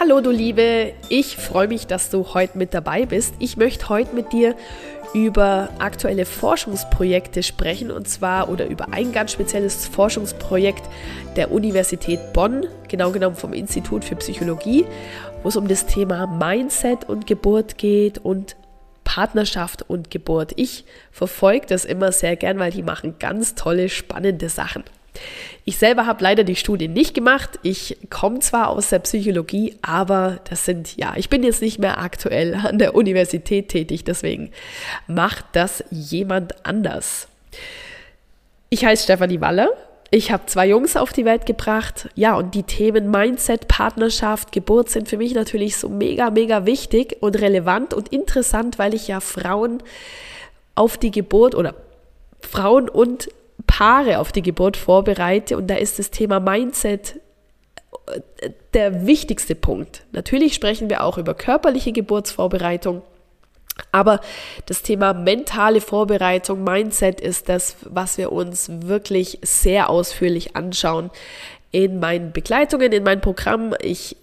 Hallo du Liebe, ich freue mich, dass du heute mit dabei bist. Ich möchte heute mit dir über aktuelle Forschungsprojekte sprechen und zwar oder über ein ganz spezielles Forschungsprojekt der Universität Bonn, genau genommen vom Institut für Psychologie, wo es um das Thema Mindset und Geburt geht und Partnerschaft und Geburt. Ich verfolge das immer sehr gern, weil die machen ganz tolle, spannende Sachen. Ich selber habe leider die Studie nicht gemacht. Ich komme zwar aus der Psychologie, aber das sind, ja, ich bin jetzt nicht mehr aktuell an der Universität tätig, deswegen macht das jemand anders. Ich heiße Stefanie Waller. Ich habe zwei Jungs auf die Welt gebracht. Ja, und die Themen Mindset, Partnerschaft, Geburt sind für mich natürlich so mega, mega wichtig und relevant und interessant, weil ich ja Frauen auf die Geburt oder Frauen und Paare auf die Geburt vorbereite und da ist das Thema Mindset äh, der wichtigste Punkt. Natürlich sprechen wir auch über körperliche Geburtsvorbereitung, aber das Thema mentale Vorbereitung, Mindset ist das, was wir uns wirklich sehr ausführlich anschauen in meinen Begleitungen, in meinem Programm. Ich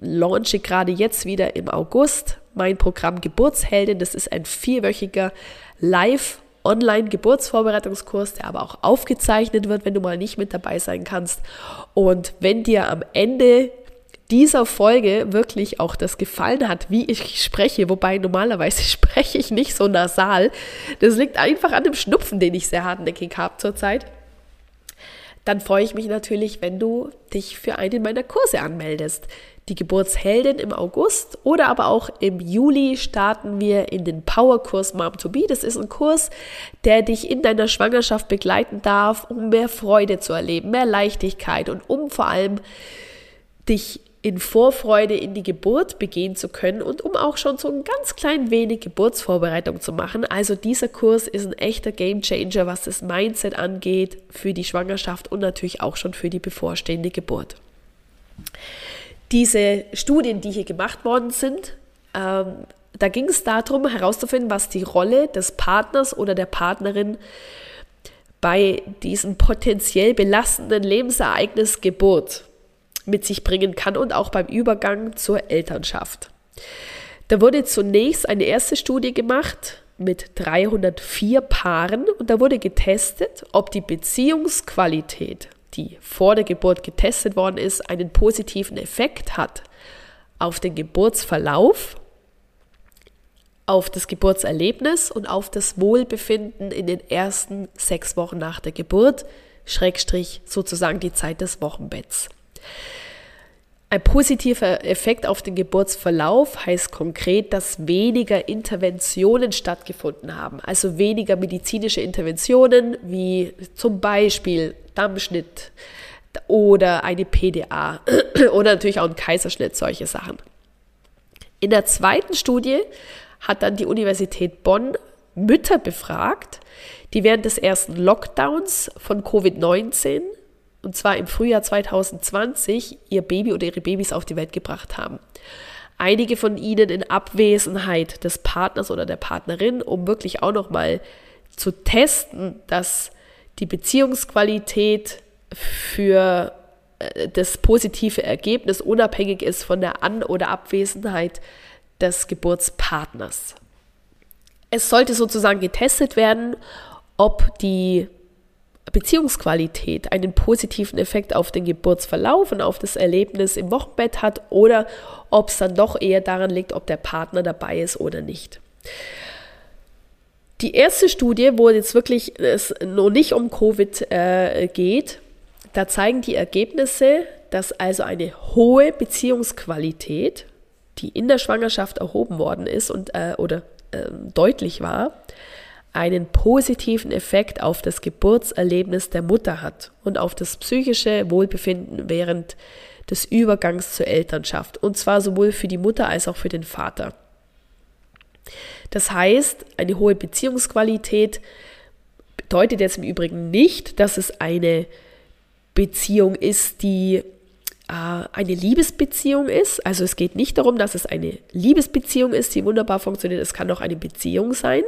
launche gerade jetzt wieder im August mein Programm Geburtsheldin. Das ist ein vierwöchiger Live- Online-Geburtsvorbereitungskurs, der aber auch aufgezeichnet wird, wenn du mal nicht mit dabei sein kannst. Und wenn dir am Ende dieser Folge wirklich auch das gefallen hat, wie ich spreche, wobei normalerweise spreche ich nicht so nasal, das liegt einfach an dem Schnupfen, den ich sehr hartnäckig habe zurzeit, dann freue ich mich natürlich, wenn du dich für einen meiner Kurse anmeldest die Geburtsheldin im August oder aber auch im Juli starten wir in den Powerkurs Mom to Be. Das ist ein Kurs, der dich in deiner Schwangerschaft begleiten darf, um mehr Freude zu erleben, mehr Leichtigkeit und um vor allem dich in Vorfreude in die Geburt begehen zu können und um auch schon so ein ganz klein wenig Geburtsvorbereitung zu machen. Also dieser Kurs ist ein echter Gamechanger, was das Mindset angeht für die Schwangerschaft und natürlich auch schon für die bevorstehende Geburt diese Studien, die hier gemacht worden sind, ähm, da ging es darum herauszufinden, was die Rolle des Partners oder der Partnerin bei diesem potenziell belastenden Lebensereignis Geburt mit sich bringen kann und auch beim Übergang zur Elternschaft. Da wurde zunächst eine erste Studie gemacht mit 304 Paaren und da wurde getestet, ob die Beziehungsqualität die vor der Geburt getestet worden ist, einen positiven Effekt hat auf den Geburtsverlauf, auf das Geburtserlebnis und auf das Wohlbefinden in den ersten sechs Wochen nach der Geburt, Schrägstrich sozusagen die Zeit des Wochenbetts. Ein positiver Effekt auf den Geburtsverlauf heißt konkret, dass weniger Interventionen stattgefunden haben, also weniger medizinische Interventionen wie zum Beispiel Dammschnitt oder eine PDA oder natürlich auch ein Kaiserschnitt, solche Sachen. In der zweiten Studie hat dann die Universität Bonn Mütter befragt, die während des ersten Lockdowns von Covid-19 und zwar im Frühjahr 2020, ihr Baby oder ihre Babys auf die Welt gebracht haben. Einige von ihnen in Abwesenheit des Partners oder der Partnerin, um wirklich auch nochmal zu testen, dass die Beziehungsqualität für äh, das positive Ergebnis unabhängig ist von der An- oder Abwesenheit des Geburtspartners. Es sollte sozusagen getestet werden, ob die Beziehungsqualität einen positiven Effekt auf den Geburtsverlauf und auf das Erlebnis im Wochenbett hat oder ob es dann doch eher daran liegt, ob der Partner dabei ist oder nicht. Die erste Studie, wo jetzt wirklich es noch nicht um Covid äh, geht, da zeigen die Ergebnisse, dass also eine hohe Beziehungsqualität, die in der Schwangerschaft erhoben worden ist und äh, oder äh, deutlich war, einen positiven Effekt auf das Geburtserlebnis der Mutter hat und auf das psychische Wohlbefinden während des Übergangs zur Elternschaft. Und zwar sowohl für die Mutter als auch für den Vater. Das heißt, eine hohe Beziehungsqualität bedeutet jetzt im Übrigen nicht, dass es eine Beziehung ist, die äh, eine Liebesbeziehung ist. Also es geht nicht darum, dass es eine Liebesbeziehung ist, die wunderbar funktioniert. Es kann auch eine Beziehung sein,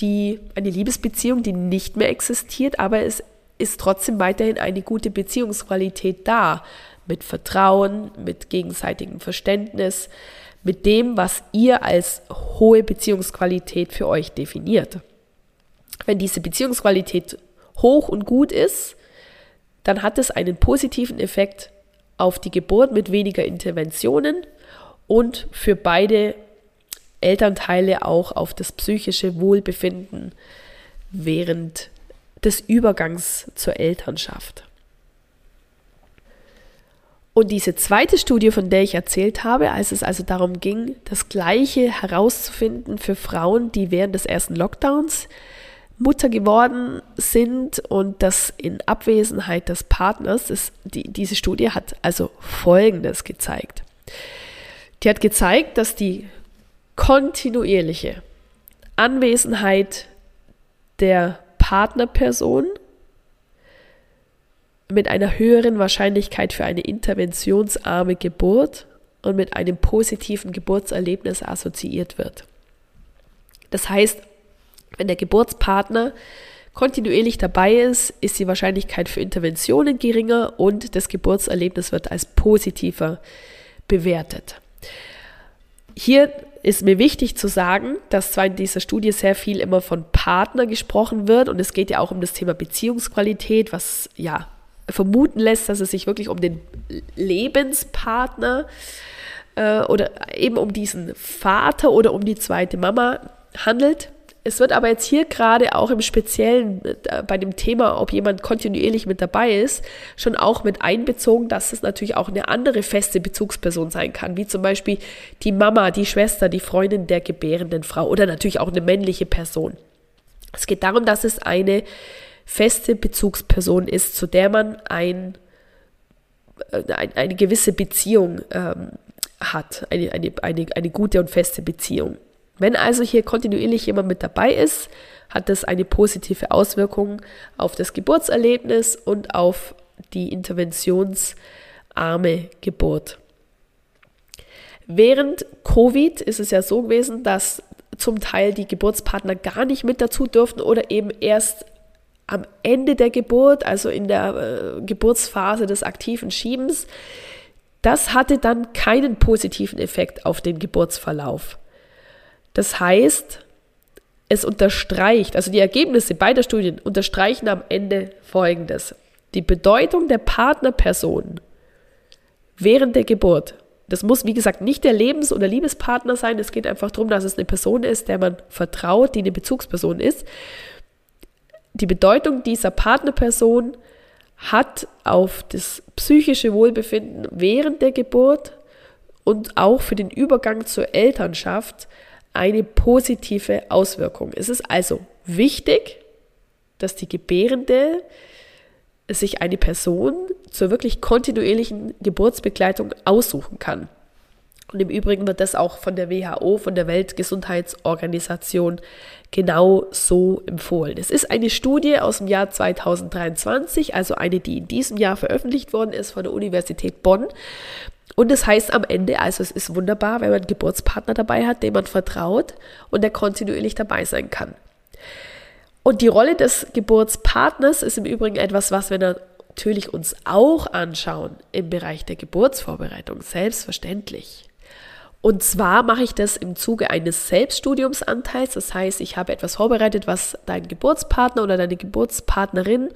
die eine Liebesbeziehung, die nicht mehr existiert, aber es ist trotzdem weiterhin eine gute Beziehungsqualität da mit Vertrauen, mit gegenseitigem Verständnis, mit dem, was ihr als hohe Beziehungsqualität für euch definiert. Wenn diese Beziehungsqualität hoch und gut ist, dann hat es einen positiven Effekt auf die Geburt mit weniger Interventionen und für beide Elternteile auch auf das psychische Wohlbefinden während des Übergangs zur Elternschaft. Und diese zweite Studie, von der ich erzählt habe, als es also darum ging, das Gleiche herauszufinden für Frauen, die während des ersten Lockdowns Mutter geworden sind und das in Abwesenheit des Partners, ist, die, diese Studie hat also Folgendes gezeigt. Die hat gezeigt, dass die kontinuierliche Anwesenheit der Partnerperson mit einer höheren Wahrscheinlichkeit für eine interventionsarme Geburt und mit einem positiven Geburtserlebnis assoziiert wird. Das heißt, wenn der Geburtspartner kontinuierlich dabei ist, ist die Wahrscheinlichkeit für Interventionen geringer und das Geburtserlebnis wird als positiver bewertet. Hier ist mir wichtig zu sagen, dass zwar in dieser Studie sehr viel immer von Partner gesprochen wird und es geht ja auch um das Thema Beziehungsqualität, was ja vermuten lässt, dass es sich wirklich um den Lebenspartner äh, oder eben um diesen Vater oder um die zweite Mama handelt. Es wird aber jetzt hier gerade auch im Speziellen äh, bei dem Thema, ob jemand kontinuierlich mit dabei ist, schon auch mit einbezogen, dass es natürlich auch eine andere feste Bezugsperson sein kann, wie zum Beispiel die Mama, die Schwester, die Freundin der gebärenden Frau oder natürlich auch eine männliche Person. Es geht darum, dass es eine feste Bezugsperson ist, zu der man ein, äh, ein eine gewisse Beziehung ähm, hat, eine, eine, eine, eine gute und feste Beziehung. Wenn also hier kontinuierlich jemand mit dabei ist, hat das eine positive Auswirkung auf das Geburtserlebnis und auf die interventionsarme Geburt. Während Covid ist es ja so gewesen, dass zum Teil die Geburtspartner gar nicht mit dazu dürften oder eben erst am Ende der Geburt, also in der äh, Geburtsphase des aktiven Schiebens. Das hatte dann keinen positiven Effekt auf den Geburtsverlauf. Das heißt, es unterstreicht, also die Ergebnisse beider Studien unterstreichen am Ende Folgendes. Die Bedeutung der Partnerperson während der Geburt. Das muss, wie gesagt, nicht der Lebens- oder Liebespartner sein. Es geht einfach darum, dass es eine Person ist, der man vertraut, die eine Bezugsperson ist. Die Bedeutung dieser Partnerperson hat auf das psychische Wohlbefinden während der Geburt und auch für den Übergang zur Elternschaft eine positive Auswirkung. Es ist also wichtig, dass die Gebärende sich eine Person zur wirklich kontinuierlichen Geburtsbegleitung aussuchen kann. Und im Übrigen wird das auch von der WHO, von der Weltgesundheitsorganisation genau so empfohlen. Es ist eine Studie aus dem Jahr 2023, also eine, die in diesem Jahr veröffentlicht worden ist von der Universität Bonn. Und das heißt am Ende, also es ist wunderbar, wenn man einen Geburtspartner dabei hat, dem man vertraut und der kontinuierlich dabei sein kann. Und die Rolle des Geburtspartners ist im Übrigen etwas, was wir natürlich uns auch anschauen im Bereich der Geburtsvorbereitung, selbstverständlich. Und zwar mache ich das im Zuge eines Selbststudiumsanteils. Das heißt, ich habe etwas vorbereitet, was dein Geburtspartner oder deine Geburtspartnerin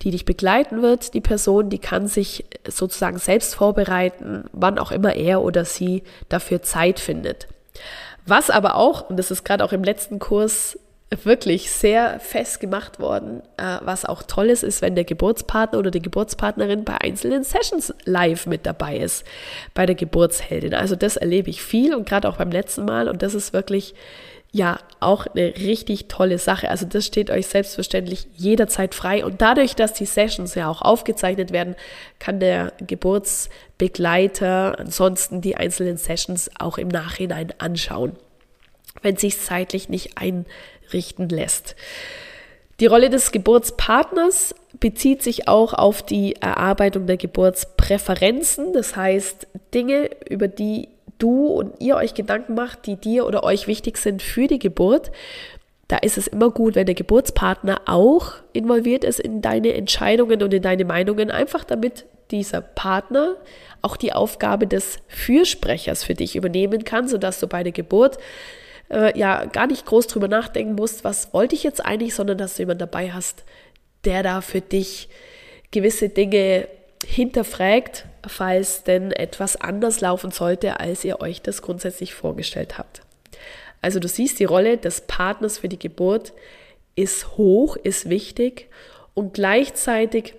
die dich begleiten wird, die Person, die kann sich sozusagen selbst vorbereiten, wann auch immer er oder sie dafür Zeit findet. Was aber auch, und das ist gerade auch im letzten Kurs wirklich sehr fest gemacht worden, äh, was auch toll ist, ist, wenn der Geburtspartner oder die Geburtspartnerin bei einzelnen Sessions live mit dabei ist, bei der Geburtsheldin. Also das erlebe ich viel und gerade auch beim letzten Mal und das ist wirklich ja auch eine richtig tolle Sache. Also das steht euch selbstverständlich jederzeit frei. Und dadurch, dass die Sessions ja auch aufgezeichnet werden, kann der Geburtsbegleiter ansonsten die einzelnen Sessions auch im Nachhinein anschauen, wenn sich zeitlich nicht einrichten lässt. Die Rolle des Geburtspartners bezieht sich auch auf die Erarbeitung der Geburtspräferenzen, das heißt Dinge, über die du und ihr euch Gedanken macht, die dir oder euch wichtig sind für die Geburt, da ist es immer gut, wenn der Geburtspartner auch involviert ist in deine Entscheidungen und in deine Meinungen, einfach damit dieser Partner auch die Aufgabe des Fürsprechers für dich übernehmen kann, sodass du bei der Geburt äh, ja gar nicht groß drüber nachdenken musst, was wollte ich jetzt eigentlich, sondern dass du jemanden dabei hast, der da für dich gewisse Dinge hinterfragt, falls denn etwas anders laufen sollte, als ihr euch das grundsätzlich vorgestellt habt. Also du siehst, die Rolle des Partners für die Geburt ist hoch, ist wichtig und gleichzeitig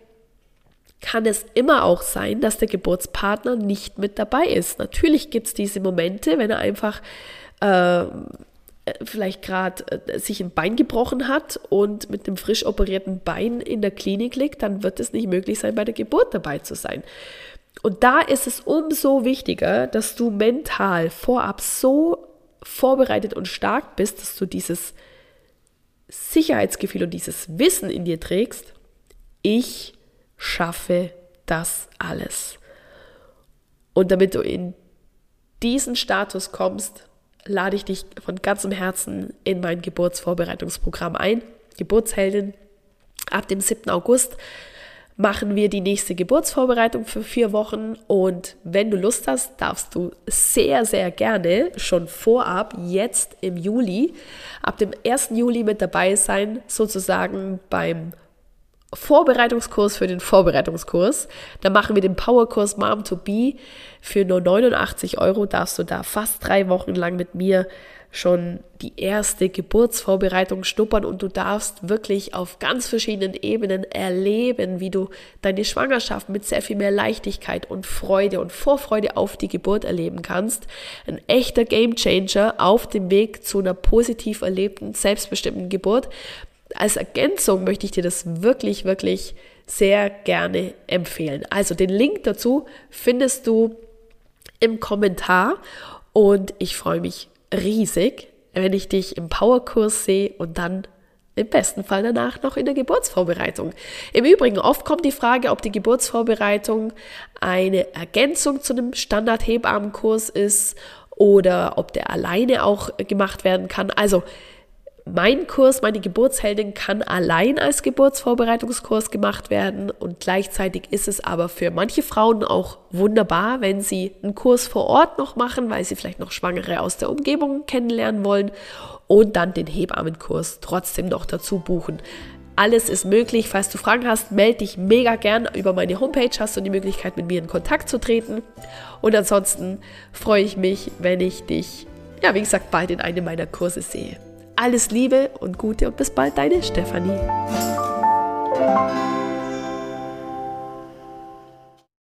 kann es immer auch sein, dass der Geburtspartner nicht mit dabei ist. Natürlich gibt es diese Momente, wenn er einfach äh, vielleicht gerade äh, sich ein Bein gebrochen hat und mit einem frisch operierten Bein in der Klinik liegt, dann wird es nicht möglich sein, bei der Geburt dabei zu sein. Und da ist es umso wichtiger, dass du mental vorab so vorbereitet und stark bist, dass du dieses Sicherheitsgefühl und dieses Wissen in dir trägst, ich schaffe das alles. Und damit du in diesen Status kommst, lade ich dich von ganzem Herzen in mein Geburtsvorbereitungsprogramm ein. Geburtsheldin. Ab dem 7. August machen wir die nächste Geburtsvorbereitung für vier Wochen. Und wenn du Lust hast, darfst du sehr, sehr gerne schon vorab, jetzt im Juli, ab dem 1. Juli mit dabei sein, sozusagen beim Vorbereitungskurs für den Vorbereitungskurs. Da machen wir den Powerkurs Mom to Be. Für nur 89 Euro darfst du da fast drei Wochen lang mit mir schon die erste Geburtsvorbereitung schnuppern und du darfst wirklich auf ganz verschiedenen Ebenen erleben, wie du deine Schwangerschaft mit sehr viel mehr Leichtigkeit und Freude und Vorfreude auf die Geburt erleben kannst. Ein echter Gamechanger auf dem Weg zu einer positiv erlebten, selbstbestimmten Geburt als Ergänzung möchte ich dir das wirklich, wirklich sehr gerne empfehlen. Also den Link dazu findest du im Kommentar und ich freue mich riesig, wenn ich dich im Powerkurs sehe und dann im besten Fall danach noch in der Geburtsvorbereitung. Im Übrigen, oft kommt die Frage, ob die Geburtsvorbereitung eine Ergänzung zu einem Standard-Hebammenkurs ist oder ob der alleine auch gemacht werden kann. Also mein Kurs, meine Geburtsheldin, kann allein als Geburtsvorbereitungskurs gemacht werden und gleichzeitig ist es aber für manche Frauen auch wunderbar, wenn sie einen Kurs vor Ort noch machen, weil sie vielleicht noch Schwangere aus der Umgebung kennenlernen wollen und dann den Hebammenkurs trotzdem noch dazu buchen. Alles ist möglich. Falls du Fragen hast, melde dich mega gern über meine Homepage. Hast du die Möglichkeit, mit mir in Kontakt zu treten. Und ansonsten freue ich mich, wenn ich dich, ja, wie gesagt, bald in einem meiner Kurse sehe. Alles Liebe und Gute und bis bald, deine Stefanie.